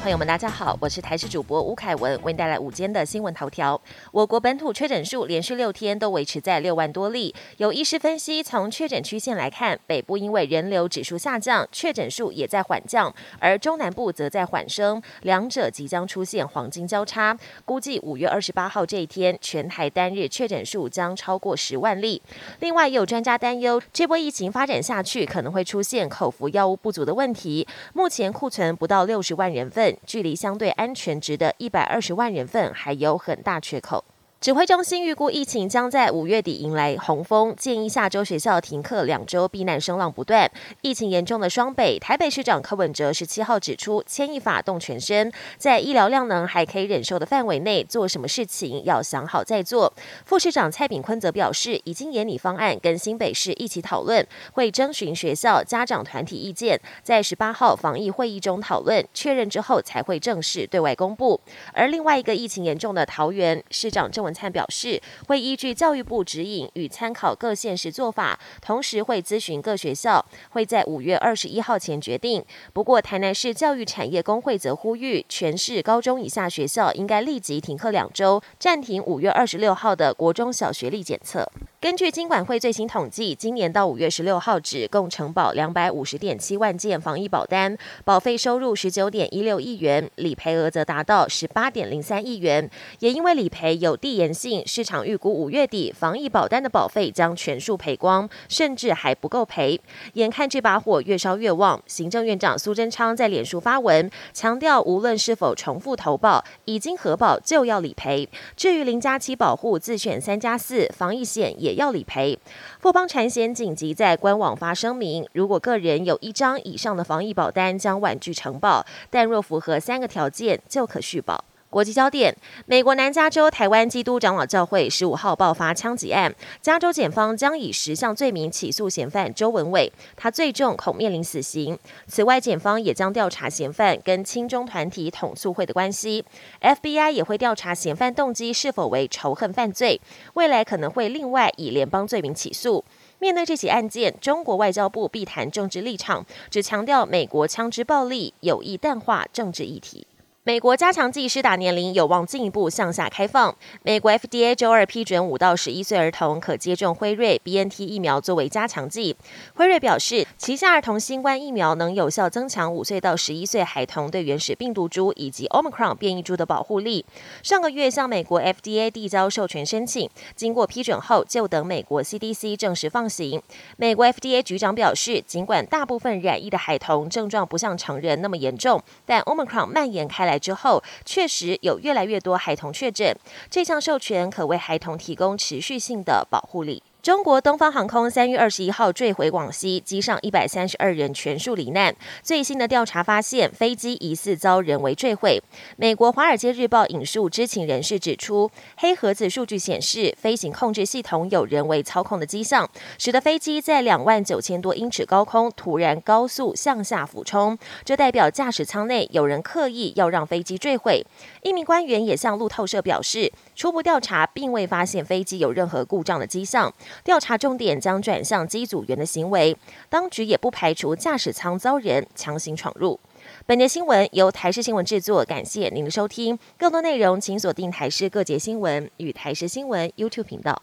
朋友们，大家好，我是台视主播吴凯文，为您带来午间的新闻头条。我国本土确诊数连续六天都维持在六万多例。有医师分析，从确诊曲线来看，北部因为人流指数下降，确诊数也在缓降，而中南部则在缓升，两者即将出现黄金交叉。估计五月二十八号这一天，全台单日确诊数将超过十万例。另外，也有专家担忧，这波疫情发展下去，可能会出现口服药物不足的问题。目前库存不到六十万人。份距离相对安全值的一百二十万人份还有很大缺口。指挥中心预估疫情将在五月底迎来洪峰，建议下周学校停课两周，避难声浪不断。疫情严重的双北，台北市长柯文哲十七号指出，牵一发动全身，在医疗量能还可以忍受的范围内，做什么事情要想好再做。副市长蔡炳坤则表示，已经研拟方案，跟新北市一起讨论，会征询学校家长团体意见，在十八号防疫会议中讨论确认之后，才会正式对外公布。而另外一个疫情严重的桃园市长郑文。灿表示，会依据教育部指引与参考各县市做法，同时会咨询各学校，会在五月二十一号前决定。不过，台南市教育产业工会则呼吁，全市高中以下学校应该立即停课两周，暂停五月二十六号的国中小学历检测。根据金管会最新统计，今年到五月十六号止，共承保两百五十点七万件防疫保单，保费收入十九点一六亿元，理赔额则达到十八点零三亿元。也因为理赔有递延性，市场预估五月底防疫保单的保费将全数赔光，甚至还不够赔。眼看这把火越烧越旺，行政院长苏贞昌在脸书发文强调，无论是否重复投保，已经核保就要理赔。至于零加七保护自选三加四防疫险也。要理赔，富邦产险紧急在官网发声明：如果个人有一张以上的防疫保单，将婉拒承保；但若符合三个条件，就可续保。国际焦点：美国南加州台湾基督长老教会十五号爆发枪击案，加州检方将以十项罪名起诉嫌犯周文伟，他最重恐面临死刑。此外，检方也将调查嫌犯跟亲中团体统促会的关系，FBI 也会调查嫌犯动机是否为仇恨犯罪，未来可能会另外以联邦罪名起诉。面对这起案件，中国外交部避谈政治立场，只强调美国枪支暴力有意淡化政治议题。美国加强剂施打年龄有望进一步向下开放。美国 FDA 周二批准五到十一岁儿童可接种辉瑞 BNT 疫苗作为加强剂。辉瑞表示，旗下儿童新冠疫苗能有效增强五岁到十一岁孩童对原始病毒株以及 Omicron 变异株的保护力。上个月向美国 FDA 递交授权申请，经过批准后，就等美国 CDC 正式放行。美国 FDA 局长表示，尽管大部分染疫的孩童症状不像成人那么严重，但 Omicron 蔓延开来。之后，确实有越来越多孩童确诊。这项授权可为孩童提供持续性的保护力。中国东方航空三月二十一号坠毁广西，机上一百三十二人全数罹难。最新的调查发现，飞机疑似遭人为坠毁。美国《华尔街日报》引述知情人士指出，黑盒子数据显示，飞行控制系统有人为操控的迹象，使得飞机在两万九千多英尺高空突然高速向下俯冲。这代表驾驶舱内有人刻意要让飞机坠毁。一名官员也向路透社表示，初步调查并未发现飞机有任何故障的迹象。调查重点将转向机组员的行为，当局也不排除驾驶舱遭人强行闯入。本节新闻由台视新闻制作，感谢您的收听。更多内容请锁定台视各节新闻与台视新闻 YouTube 频道。